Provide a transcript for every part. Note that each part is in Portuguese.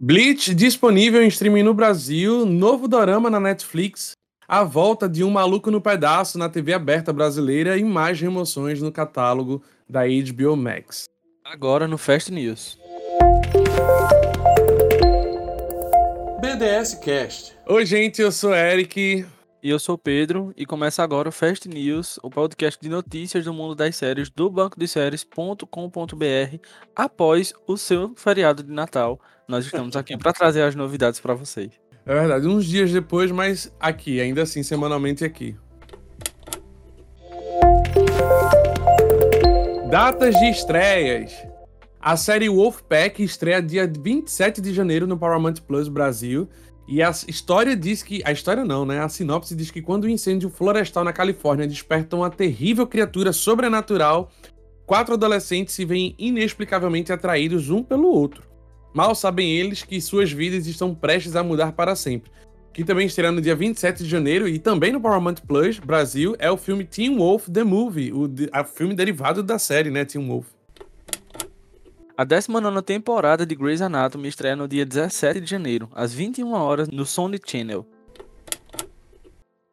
Bleach disponível em streaming no Brasil, novo dorama na Netflix, a volta de um maluco no pedaço na TV aberta brasileira e mais remoções no catálogo da HBO Max. Agora no Fast News. BDS Cast. Oi, gente, eu sou Eric. E eu sou o Pedro, e começa agora o Fast News, o podcast de notícias do mundo das séries do banco de séries.com.br após o seu feriado de Natal. Nós estamos aqui para trazer as novidades para vocês. É verdade, uns dias depois, mas aqui, ainda assim, semanalmente aqui. Datas de estreias. A série Wolfpack estreia dia 27 de janeiro no Paramount Plus Brasil e a história diz que. A história não, né? A sinopse diz que quando o um incêndio florestal na Califórnia desperta uma terrível criatura sobrenatural, quatro adolescentes se veem inexplicavelmente atraídos um pelo outro. Mal sabem eles que suas vidas estão prestes a mudar para sempre. Que também estreia no dia 27 de janeiro e também no Paramount Plus Brasil é o filme Teen Wolf The Movie, o, a filme derivado da série, né? Teen Wolf. A 19 temporada de Grey's Anatomy estreia no dia 17 de janeiro, às 21 horas, no Sony Channel.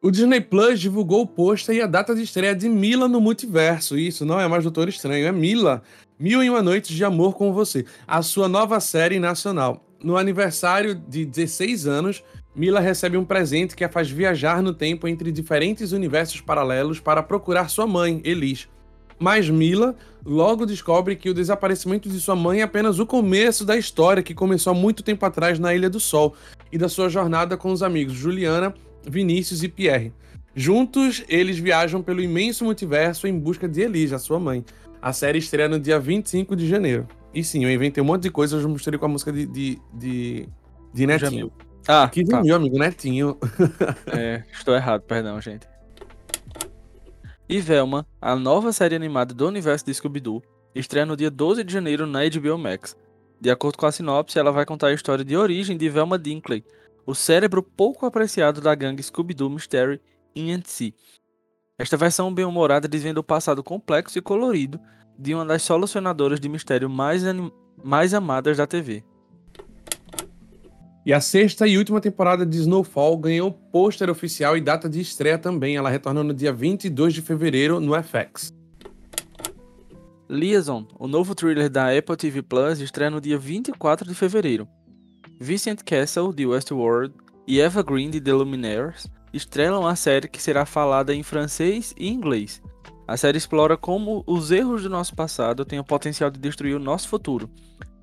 O Disney Plus divulgou o pôster e a data de estreia de Mila no multiverso. Isso não é mais Doutor Estranho, é Mila. Mil e uma noites de amor com você. A sua nova série nacional. No aniversário de 16 anos, Mila recebe um presente que a faz viajar no tempo entre diferentes universos paralelos para procurar sua mãe, Elis. Mas Mila logo descobre que o desaparecimento de sua mãe é apenas o começo da história que começou há muito tempo atrás na Ilha do Sol e da sua jornada com os amigos Juliana, Vinícius e Pierre. Juntos, eles viajam pelo imenso multiverso em busca de Elisa, sua mãe. A série estreia no dia 25 de janeiro. E sim, eu inventei um monte de coisas, eu mostrei com a música de, de, de, de Netinho. Ah, que tá. meu amigo, Netinho. é, estou errado, perdão, gente. E Velma, a nova série animada do universo de Scooby-Doo, estreia no dia 12 de janeiro na HBO Max. De acordo com a sinopse, ela vai contar a história de origem de Velma Dinkley, o cérebro pouco apreciado da gangue Scooby-Doo Mystery Inc. Esta versão bem-humorada desvenda o passado complexo e colorido de uma das solucionadoras de mistério mais, mais amadas da TV. E a sexta e última temporada de Snowfall ganhou pôster oficial e data de estreia também. Ela retorna no dia 22 de fevereiro no FX. Liaison, o novo thriller da Apple TV Plus, estreia no dia 24 de fevereiro. Vincent Castle, de Westworld, e Eva Green, de The Luminaires, estrelam a série que será falada em francês e inglês. A série explora como os erros do nosso passado têm o potencial de destruir o nosso futuro,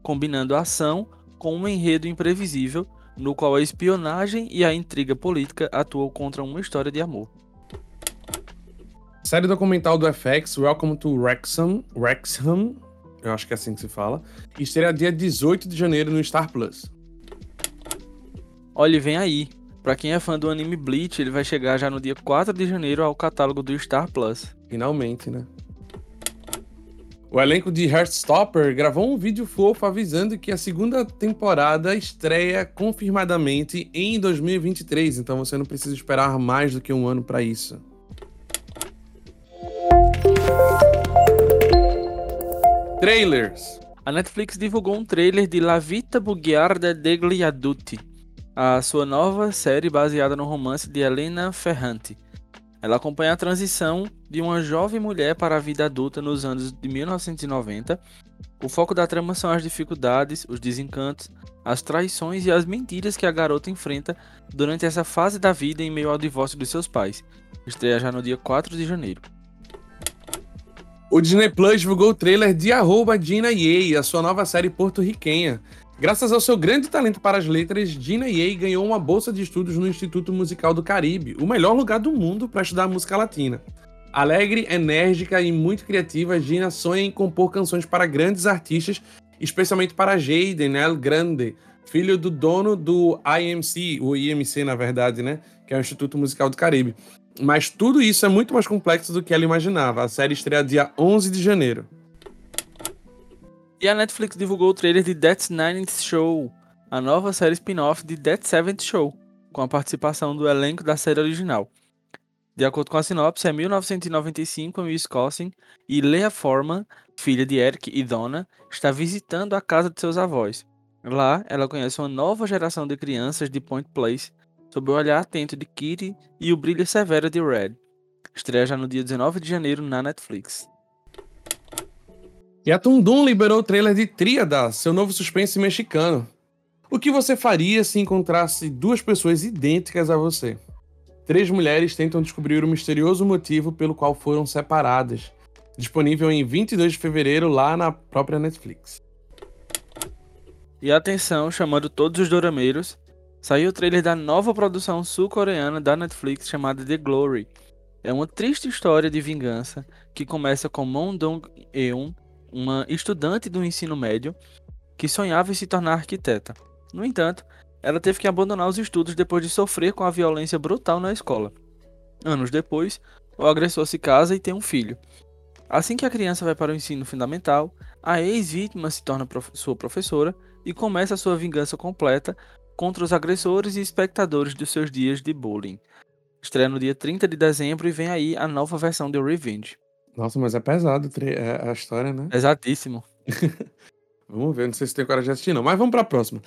combinando ação com um enredo imprevisível, no qual a espionagem e a intriga política atuam contra uma história de amor. Série documental do FX, Welcome to Wrexham, Wrexham, eu acho que é assim que se fala, estreia dia 18 de janeiro no Star Plus. Olha, vem aí. Pra quem é fã do anime Bleach, ele vai chegar já no dia 4 de janeiro ao catálogo do Star Plus. Finalmente, né? O elenco de Heartstopper gravou um vídeo fofo avisando que a segunda temporada estreia confirmadamente em 2023, então você não precisa esperar mais do que um ano para isso. Trailers. A Netflix divulgou um trailer de La Vita Bugiarda degli Adulti, a sua nova série baseada no romance de Helena Ferrante. Ela acompanha a transição de uma jovem mulher para a vida adulta nos anos de 1990. O foco da trama são as dificuldades, os desencantos, as traições e as mentiras que a garota enfrenta durante essa fase da vida em meio ao divórcio de seus pais. Estreia já no dia 4 de janeiro. O Disney Plus divulgou o trailer de arroba Gina Yei, a sua nova série porto-riquenha. Graças ao seu grande talento para as letras, Gina Yei ganhou uma bolsa de estudos no Instituto Musical do Caribe, o melhor lugar do mundo para estudar música latina. Alegre, enérgica e muito criativa, Gina sonha em compor canções para grandes artistas, especialmente para Jaden El Grande, filho do dono do IMC, o IMC na verdade, né, que é o Instituto Musical do Caribe. Mas tudo isso é muito mais complexo do que ela imaginava. A série estreia dia 11 de janeiro. E a Netflix divulgou o trailer de That's Ninth Show, a nova série spin-off de That Seventh Show, com a participação do elenco da série original. De acordo com a sinopse, é 1995 em Wisconsin e Leah Forman, filha de Eric e Donna, está visitando a casa de seus avós. Lá, ela conhece uma nova geração de crianças de Point Place, sob o olhar atento de Kitty e o brilho severo de Red. Estreia já no dia 19 de janeiro na Netflix. E a Tundum liberou o trailer de Tríada, seu novo suspense mexicano. O que você faria se encontrasse duas pessoas idênticas a você? Três mulheres tentam descobrir o misterioso motivo pelo qual foram separadas. Disponível em 22 de fevereiro lá na própria Netflix. E atenção, chamando todos os dorameiros, saiu o trailer da nova produção sul-coreana da Netflix chamada The Glory. É uma triste história de vingança que começa com Moon Dong-eun, uma estudante do ensino médio que sonhava em se tornar arquiteta. No entanto, ela teve que abandonar os estudos depois de sofrer com a violência brutal na escola. Anos depois, o agressor se casa e tem um filho. Assim que a criança vai para o ensino fundamental, a ex-vítima se torna prof sua professora e começa sua vingança completa contra os agressores e espectadores dos seus dias de bullying. Estreia no dia 30 de dezembro e vem aí a nova versão de Revenge. Nossa, mas é pesado é, a história, né? Pesadíssimo. vamos ver, não sei se tem coragem de assistir não, mas vamos para a próxima.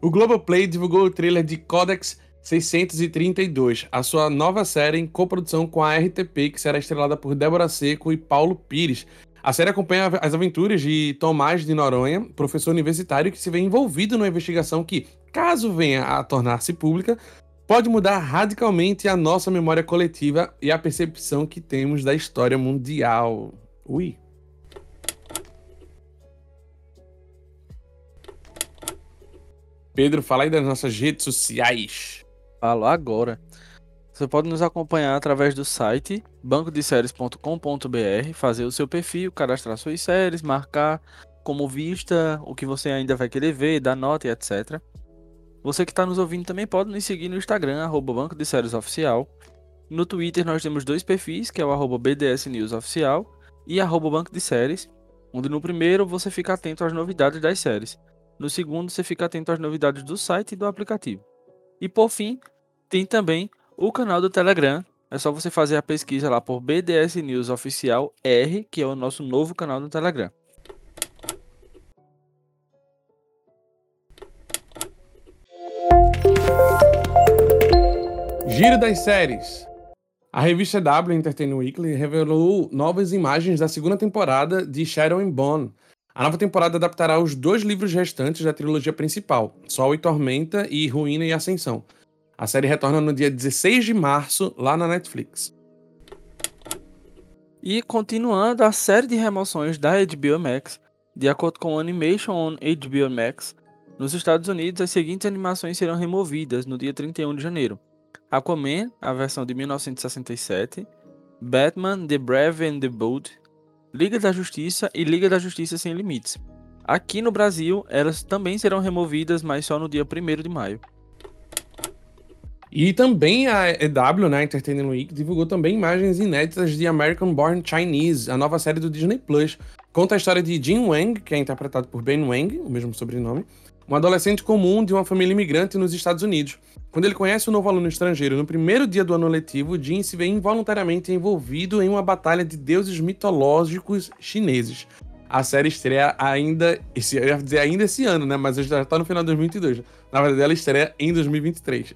O Globoplay divulgou o trailer de Codex 632, a sua nova série em coprodução com a RTP, que será estrelada por Débora Seco e Paulo Pires. A série acompanha as aventuras de Tomás de Noronha, professor universitário que se vê envolvido numa investigação que, caso venha a tornar-se pública, pode mudar radicalmente a nossa memória coletiva e a percepção que temos da história mundial. Ui. Pedro, fala aí das nossas redes sociais. Falo agora. Você pode nos acompanhar através do site bancodeséries.com.br, fazer o seu perfil, cadastrar suas séries, marcar como vista, o que você ainda vai querer ver, dar nota e etc. Você que está nos ouvindo também pode nos seguir no Instagram, arroba Banco de Séries Oficial. No Twitter nós temos dois perfis, que é o arroba BDS News Oficial e arroba Banco de Séries, onde no primeiro você fica atento às novidades das séries. No segundo, você fica atento às novidades do site e do aplicativo. E por fim, tem também o canal do Telegram. É só você fazer a pesquisa lá por BDS News Oficial R, que é o nosso novo canal do Telegram. Giro das séries. A revista W Entertainment Weekly revelou novas imagens da segunda temporada de Shadow and Bone, a nova temporada adaptará os dois livros restantes da trilogia principal, Sol e Tormenta e Ruína e Ascensão. A série retorna no dia 16 de março, lá na Netflix. E continuando a série de remoções da HBO Max, de acordo com Animation on HBO Max, nos Estados Unidos as seguintes animações serão removidas no dia 31 de janeiro: Aquaman, a versão de 1967, Batman, The Brave and the Bold, Liga da Justiça e Liga da Justiça Sem Limites. Aqui no Brasil, elas também serão removidas, mas só no dia 1 de maio. E também a EW, né, Entertainment Week, divulgou também imagens inéditas de American Born Chinese, a nova série do Disney Plus. Conta a história de Jin Wang, que é interpretado por Ben Wang, o mesmo sobrenome, um adolescente comum de uma família imigrante nos Estados Unidos. Quando ele conhece um novo aluno estrangeiro no primeiro dia do ano letivo, Jin se vê involuntariamente envolvido em uma batalha de deuses mitológicos chineses. A série estreia ainda esse, eu ia dizer ainda esse ano, né? Mas já está no final de 2022. Na verdade, ela estreia em 2023.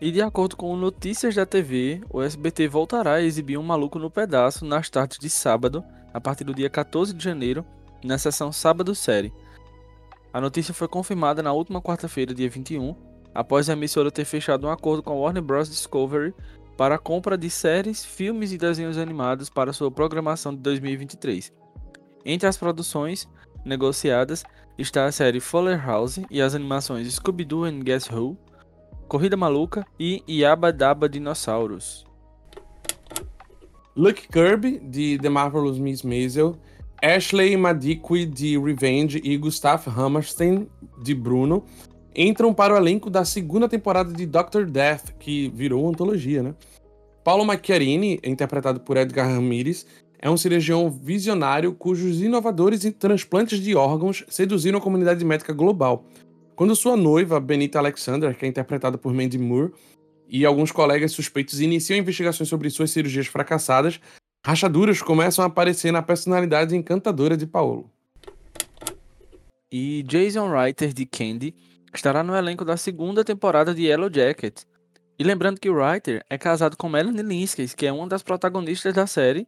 E de acordo com notícias da TV, o SBT voltará a exibir um Maluco no Pedaço nas tardes de sábado, a partir do dia 14 de janeiro, na sessão Sábado Série. A notícia foi confirmada na última quarta-feira, dia 21, após a emissora ter fechado um acordo com a Warner Bros. Discovery para a compra de séries, filmes e desenhos animados para sua programação de 2023. Entre as produções negociadas está a série Fuller House e as animações Scooby-Doo and Guess Who, Corrida Maluca e Yaba Daba Dinossauros. Luke Kirby, de The Marvelous Miss Maisel, Ashley Madikwe, de Revenge, e Gustav Hammerstein, de Bruno, entram para o elenco da segunda temporada de Doctor Death, que virou antologia, né? Paulo Macchiarini, interpretado por Edgar Ramirez, é um cirurgião visionário cujos inovadores transplantes de órgãos seduziram a comunidade médica global. Quando sua noiva, Benita Alexander, que é interpretada por Mandy Moore, e alguns colegas suspeitos iniciam investigações sobre suas cirurgias fracassadas, rachaduras começam a aparecer na personalidade encantadora de Paulo. E Jason Reiter, de Candy, estará no elenco da segunda temporada de Yellow Jacket. E lembrando que o Reiter é casado com Melanie Linsky, que é uma das protagonistas da série,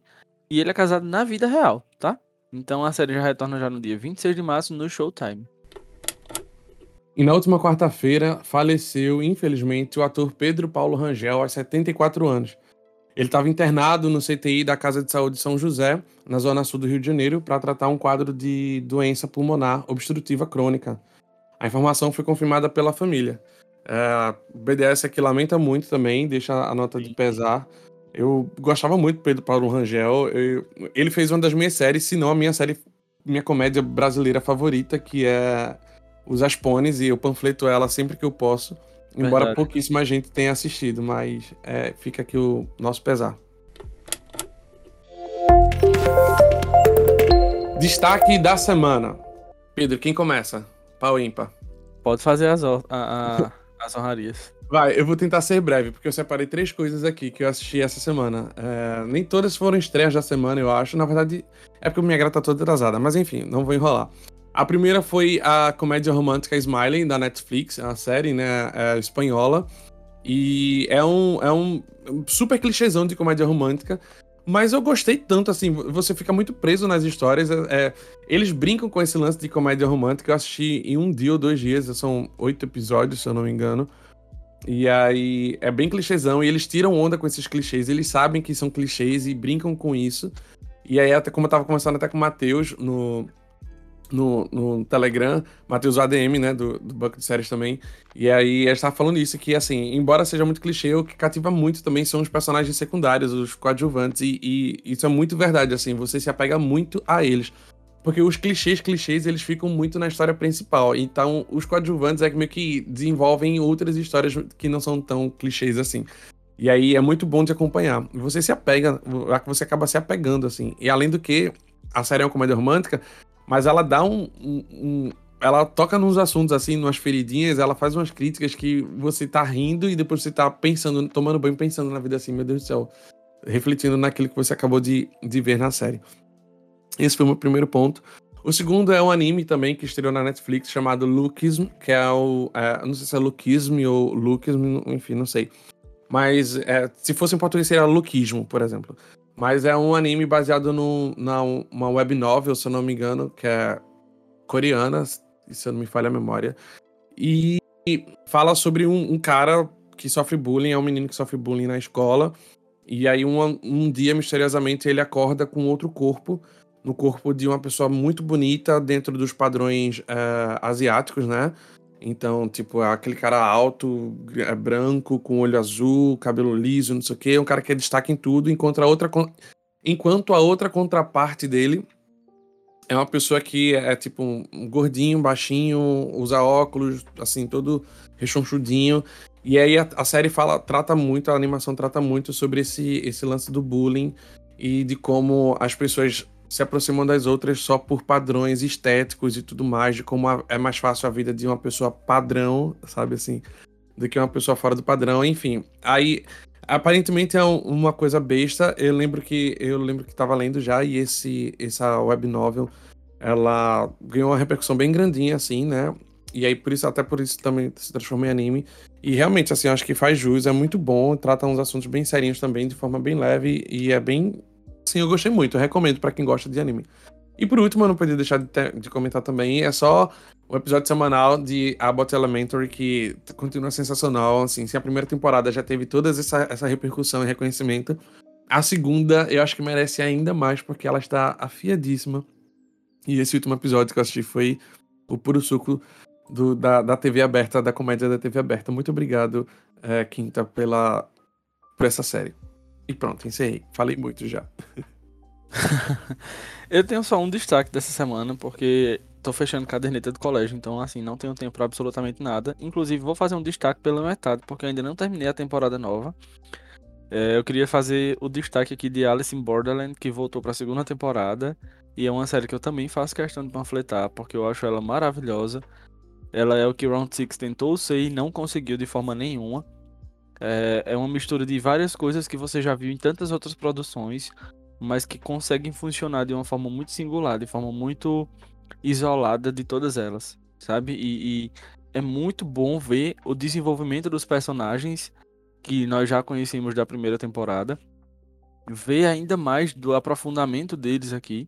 e ele é casado na vida real, tá? Então a série já retorna já no dia 26 de março no Showtime. E na última quarta-feira faleceu, infelizmente, o ator Pedro Paulo Rangel, aos 74 anos. Ele estava internado no CTI da Casa de Saúde São José, na zona sul do Rio de Janeiro, para tratar um quadro de doença pulmonar obstrutiva crônica. A informação foi confirmada pela família. É, o BDS aqui lamenta muito também, deixa a nota de pesar. Eu gostava muito do Pedro Paulo Rangel. Eu, ele fez uma das minhas séries, se não a minha série, minha comédia brasileira favorita, que é Os Aspones, e eu panfleto ela sempre que eu posso. Embora Verdade. pouquíssima gente tenha assistido, mas é, fica aqui o nosso pesar. Destaque da semana. Pedro, quem começa? Pau ímpar. Pode fazer as, a, a, as honrarias. Vai, eu vou tentar ser breve, porque eu separei três coisas aqui que eu assisti essa semana. É, nem todas foram estreias da semana, eu acho. Na verdade, é porque minha grata tá toda atrasada, mas enfim, não vou enrolar. A primeira foi a comédia romântica Smiley, da Netflix, é uma série, né, é, espanhola. E é um, é um super clichêzão de comédia romântica. Mas eu gostei tanto, assim, você fica muito preso nas histórias. É, é, eles brincam com esse lance de comédia romântica. Eu assisti em um dia ou dois dias, são oito episódios, se eu não me engano. E aí é bem clichêzão, e eles tiram onda com esses clichês. Eles sabem que são clichês e brincam com isso. E aí, até como eu tava conversando até com o Matheus no, no, no Telegram, Matheus ADM, né, do, do Banco de Séries também. E aí ele estava falando isso, que assim, embora seja muito clichê, o que cativa muito também são os personagens secundários, os coadjuvantes, e, e isso é muito verdade, assim, você se apega muito a eles. Porque os clichês, clichês, eles ficam muito na história principal. Então, os coadjuvantes é que meio que desenvolvem outras histórias que não são tão clichês assim. E aí é muito bom de acompanhar. Você se apega, você acaba se apegando, assim. E além do que, a série é uma comédia romântica, mas ela dá um, um, um, Ela toca nos assuntos, assim, numas feridinhas, ela faz umas críticas que você tá rindo e depois você tá pensando, tomando banho, pensando na vida assim, meu Deus do céu. Refletindo naquilo que você acabou de, de ver na série. Esse foi o meu primeiro ponto. O segundo é um anime também que estreou na Netflix chamado Lookism, que é o. É, não sei se é Lookism ou Lookism, enfim, não sei. Mas é, se fosse em português seria Lookismo, por exemplo. Mas é um anime baseado no, na uma web novel, se eu não me engano, que é coreana, se eu não me falha a memória. E fala sobre um, um, cara que sofre bullying, é um menino que sofre bullying na escola. E aí um, um dia, misteriosamente, ele acorda com outro corpo, no corpo de uma pessoa muito bonita, dentro dos padrões uh, asiáticos, né? Então, tipo, é aquele cara alto, é branco, com olho azul, cabelo liso, não sei o quê, é um cara que é destaque em tudo, enquanto a outra, enquanto a outra contraparte dele é uma pessoa que é tipo um gordinho, baixinho, usa óculos, assim, todo rechonchudinho. E aí a, a, série fala, trata muito, a animação trata muito sobre esse, esse lance do bullying e de como as pessoas se aproximam das outras só por padrões estéticos e tudo mais, de como é mais fácil a vida de uma pessoa padrão, sabe assim, do que uma pessoa fora do padrão, enfim. Aí aparentemente é uma coisa besta. Eu lembro que eu lembro que estava lendo já e esse essa web novel ela ganhou uma repercussão bem grandinha assim, né? E aí por isso até por isso também se transformou em anime. E realmente assim, acho que faz jus, é muito bom, trata uns assuntos bem sérios também de forma bem leve e é bem Sim, eu gostei muito. Eu recomendo para quem gosta de anime. E por último, eu não podia deixar de, ter, de, comentar também, é só o episódio semanal de Abbott Elementary, que continua sensacional. Assim, se a primeira temporada já teve toda essa, essa repercussão e reconhecimento, a segunda eu acho que merece ainda mais, porque ela está afiadíssima. E esse último episódio que eu assisti foi o puro suco do, da, da TV aberta, da comédia da TV aberta. Muito obrigado, é, Quinta, pela, por essa série. E pronto, encerrei. Falei muito já. eu tenho só um destaque dessa semana, porque tô fechando caderneta do colégio, então assim, não tenho tempo para absolutamente nada. Inclusive, vou fazer um destaque pela metade, porque eu ainda não terminei a temporada nova. É, eu queria fazer o destaque aqui de Alice in Borderland, que voltou para a segunda temporada. E é uma série que eu também faço questão de panfletar, porque eu acho ela maravilhosa. Ela é o que Round Six tentou ser e não conseguiu de forma nenhuma. É, é uma mistura de várias coisas que você já viu em tantas outras produções, mas que conseguem funcionar de uma forma muito singular, de forma muito isolada de todas elas, sabe? E, e é muito bom ver o desenvolvimento dos personagens que nós já conhecemos da primeira temporada, ver ainda mais do aprofundamento deles aqui,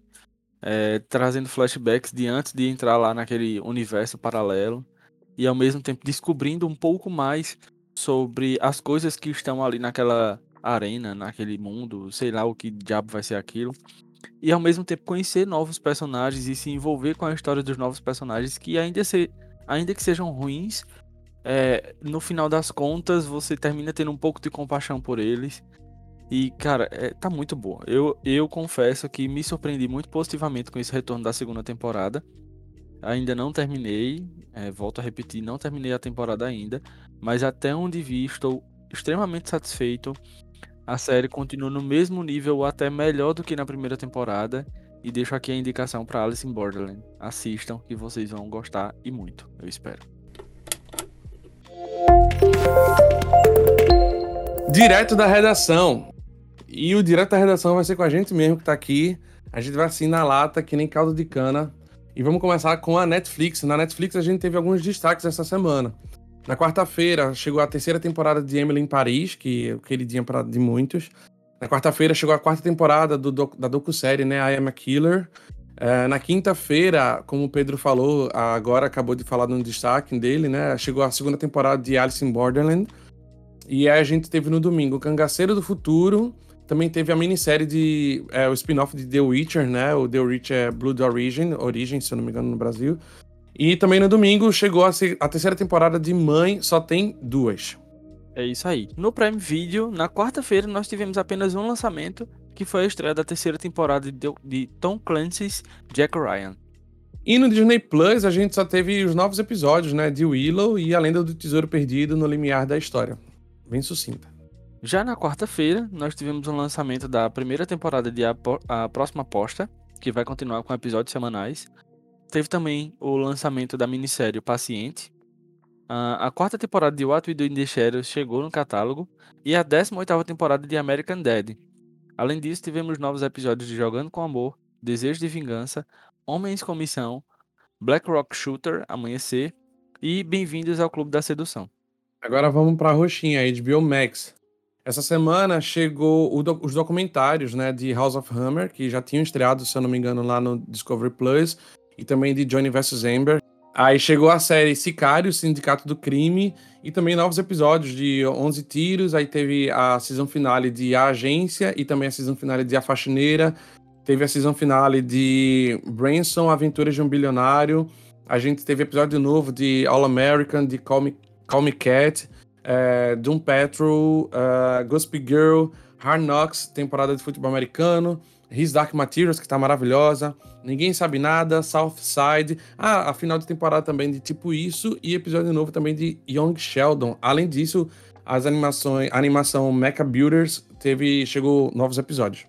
é, trazendo flashbacks de antes de entrar lá naquele universo paralelo e ao mesmo tempo descobrindo um pouco mais sobre as coisas que estão ali naquela arena, naquele mundo, sei lá o que diabo vai ser aquilo. E ao mesmo tempo conhecer novos personagens e se envolver com a história dos novos personagens que ainda, se, ainda que sejam ruins, é, no final das contas você termina tendo um pouco de compaixão por eles. E, cara, é, tá muito boa. Eu, eu confesso que me surpreendi muito positivamente com esse retorno da segunda temporada. Ainda não terminei, é, volto a repetir, não terminei a temporada ainda, mas até onde vi, estou extremamente satisfeito. A série continua no mesmo nível ou até melhor do que na primeira temporada. E deixo aqui a indicação para Alice in Borderland. Assistam que vocês vão gostar e muito, eu espero. Direto da redação. E o direto da redação vai ser com a gente mesmo que tá aqui. A gente vai assim na lata, que nem caldo de cana. E vamos começar com a Netflix. Na Netflix a gente teve alguns destaques essa semana. Na quarta-feira chegou a terceira temporada de Emily em Paris, que é o queridinha pra, de muitos. Na quarta-feira chegou a quarta temporada do, do, da docu-série, né, I Am a Killer. É, na quinta-feira, como o Pedro falou, agora acabou de falar no destaque dele, né, chegou a segunda temporada de Alice in Borderland. E aí a gente teve no domingo Cangaceiro do Futuro, também teve a minissérie de. É, o spin-off de The Witcher, né? O The Witcher é Blood Origin, Origin, se eu não me engano, no Brasil. E também no domingo chegou a, a terceira temporada de Mãe, só tem duas. É isso aí. No Prime Video, na quarta-feira, nós tivemos apenas um lançamento, que foi a estreia da terceira temporada de, de Tom Clancy's Jack Ryan. E no Disney Plus, a gente só teve os novos episódios, né? De Willow e A Lenda do Tesouro Perdido no limiar da história. Bem sucinta. Já na quarta-feira, nós tivemos o um lançamento da primeira temporada de A, Próxima Aposta, que vai continuar com episódios semanais. Teve também o lançamento da minissérie Paciente. a quarta temporada de What We Do in the Shadows chegou no catálogo. E a 18ª temporada de American Dad. Além disso, tivemos novos episódios de Jogando com Amor, Desejo de Vingança, Homens com Missão, Black Rock Shooter, Amanhecer e Bem-vindos ao Clube da Sedução. Agora vamos para a roxinha, HBO Max. Essa semana chegou do, os documentários né, de House of Hammer, que já tinham estreado, se eu não me engano, lá no Discovery Plus, e também de Johnny vs. Amber. Aí chegou a série Sicário, Sindicato do Crime, e também novos episódios de 11 Tiros. Aí teve a season finale de A Agência e também a season finale de A Faxineira. Teve a season finale de Branson, Aventuras de um Bilionário. A gente teve episódio novo de All American, de Call Me, Call Me Cat é, Doom Patrol, uh, Gossip Girl, Hard Knocks, temporada de futebol americano, His Dark Materials, que tá maravilhosa, Ninguém Sabe Nada, South Side, ah, a final de temporada também de Tipo Isso e episódio novo também de Young Sheldon. Além disso, as animações, a animação Mecha Builders teve, chegou novos episódios.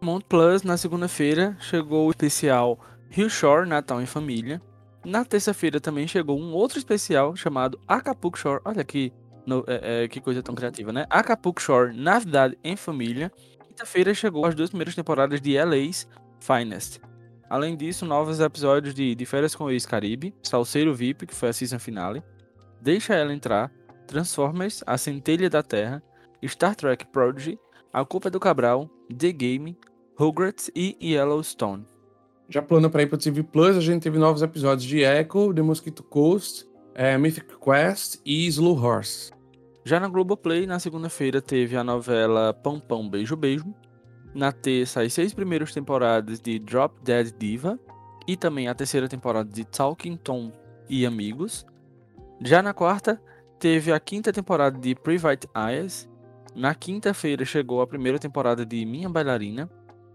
Mount Plus, na segunda-feira, chegou o especial Hill Shore, Natal em Família, na terça-feira também chegou um outro especial chamado Acapulco Shore. Olha que, no, é, é, que coisa tão criativa, né? Acapulco Shore, Navidade em Família. Quinta-feira chegou as duas primeiras temporadas de LA's Finest. Além disso, novos episódios de, de Férias com o Ex-Caribe, Salseiro VIP, que foi a season finale, Deixa Ela Entrar, Transformers, A Centelha da Terra, Star Trek Prodigy, A Culpa é do Cabral, The Game, Rugrats e Yellowstone. Já plano para ir para TV Plus, a gente teve novos episódios de Echo, The Mosquito Coast, é, Mythic Quest e Slow Horse. Já na Globoplay, na segunda-feira, teve a novela Pão Pão Beijo Beijo. Na terça, as seis primeiras temporadas de Drop Dead Diva. E também a terceira temporada de Talking Tom e Amigos. Já na quarta, teve a quinta temporada de Private Eyes. Na quinta-feira chegou a primeira temporada de Minha Bailarina.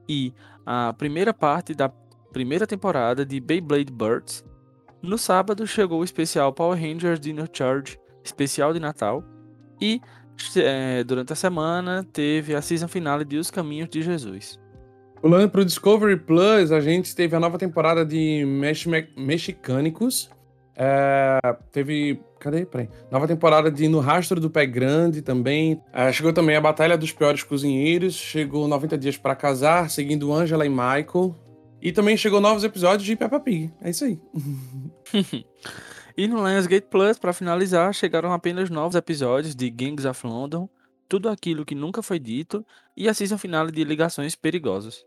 E a primeira parte da primeira temporada de Beyblade Birds. No sábado chegou o especial Power Rangers Dino Charge, especial de Natal. E é, durante a semana teve a season finale de Os Caminhos de Jesus. Pulando para o Discovery Plus, a gente teve a nova temporada de Mex Mexicânicos. É, teve. Cadê? Peraí. Nova temporada de No Rastro do Pé Grande também. É, chegou também a Batalha dos Piores Cozinheiros. Chegou 90 Dias para Casar, seguindo Angela e Michael. E também chegou novos episódios de Peppa Pig. É isso aí. e no Lionsgate Plus, para finalizar, chegaram apenas novos episódios de Gangs of London, Tudo Aquilo que Nunca Foi Dito e a season final de Ligações Perigosas.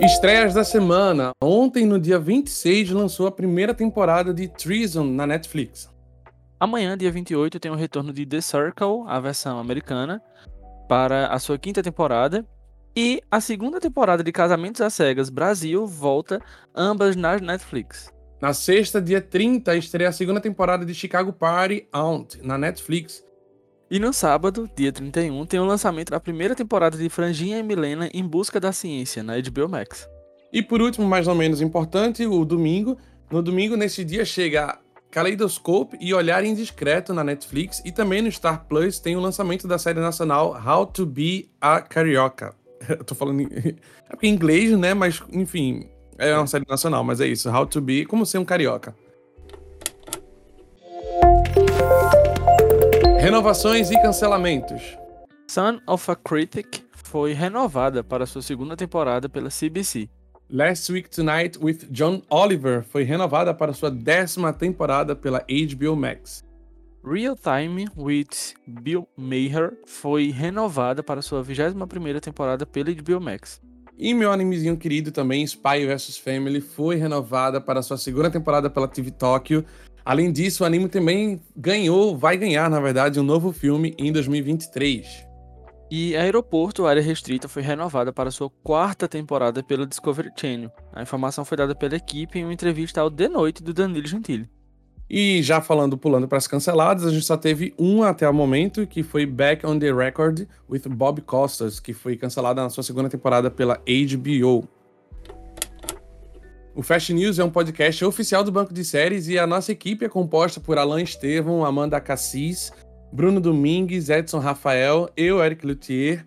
Estreias da semana. Ontem, no dia 26, lançou a primeira temporada de Treason na Netflix. Amanhã, dia 28, tem o retorno de The Circle, a versão americana, para a sua quinta temporada. E a segunda temporada de Casamentos às Cegas Brasil volta, ambas na Netflix. Na sexta, dia 30, estreia a segunda temporada de Chicago Party Aunt na Netflix. E no sábado, dia 31, tem o lançamento da primeira temporada de Franjinha e Milena em Busca da Ciência, na HBO Max. E por último, mais ou menos importante, o domingo. No domingo, nesse dia, chega Kaleidoscope e Olhar Indiscreto na Netflix. E também no Star Plus tem o lançamento da série nacional How to Be a Carioca. Eu tô falando em... É porque em inglês, né? Mas, enfim, é uma série nacional, mas é isso. How to Be, como ser um carioca. Renovações e cancelamentos. Son of a Critic foi renovada para sua segunda temporada pela CBC. Last Week Tonight with John Oliver foi renovada para sua décima temporada pela HBO Max. Real Time with Bill Maher foi renovada para sua 21ª temporada pela HBO Max. E meu animezinho querido também, Spy vs Family, foi renovada para sua segunda temporada pela TV Tokyo Além disso, o anime também ganhou, vai ganhar, na verdade, um novo filme em 2023. E Aeroporto, área restrita, foi renovada para sua quarta temporada pela Discovery Channel. A informação foi dada pela equipe em uma entrevista ao The Noite do Danilo Gentili. E já falando, pulando para as canceladas, a gente só teve uma até o momento, que foi Back on the Record with Bob Costas, que foi cancelada na sua segunda temporada pela HBO. O Fast News é um podcast oficial do Banco de Séries e a nossa equipe é composta por Alan Estevam, Amanda Cassis, Bruno Domingues, Edson Rafael, eu, Eric Luthier,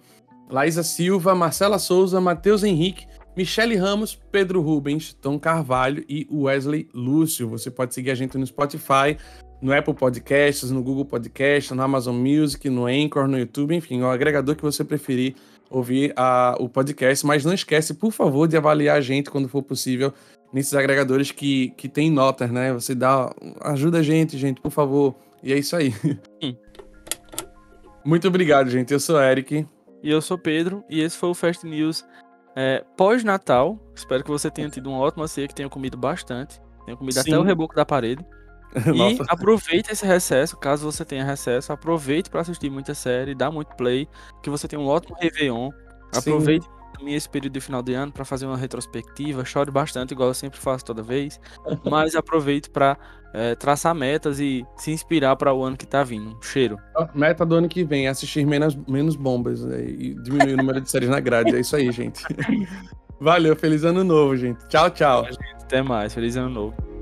Laísa Silva, Marcela Souza, Matheus Henrique, Michele Ramos, Pedro Rubens, Tom Carvalho e Wesley Lúcio. Você pode seguir a gente no Spotify, no Apple Podcasts, no Google Podcasts, no Amazon Music, no Anchor, no YouTube, enfim, o agregador que você preferir ouvir a, o podcast. Mas não esquece, por favor, de avaliar a gente quando for possível nesses agregadores que, que tem notas, né? Você dá. Ajuda a gente, gente, por favor. E é isso aí. Muito obrigado, gente. Eu sou Eric. E eu sou Pedro. E esse foi o Fast News é, pós-Natal. Espero que você tenha tido uma ótima ceia, que tenha comido bastante. Tenha comido Sim. até o reboco da parede. e aproveite esse recesso, caso você tenha recesso, aproveite para assistir muita série, dá muito play, que você tenha um ótimo Réveillon. Aproveite também esse período de final de ano para fazer uma retrospectiva. Chore bastante, igual eu sempre faço toda vez. Mas aproveito para é, traçar metas e se inspirar para o ano que tá vindo. Cheiro. A meta do ano que vem é assistir menos, menos bombas né, e diminuir o número de séries na grade. É isso aí, gente. Valeu, feliz ano novo, gente. Tchau, tchau. Até mais, feliz ano novo.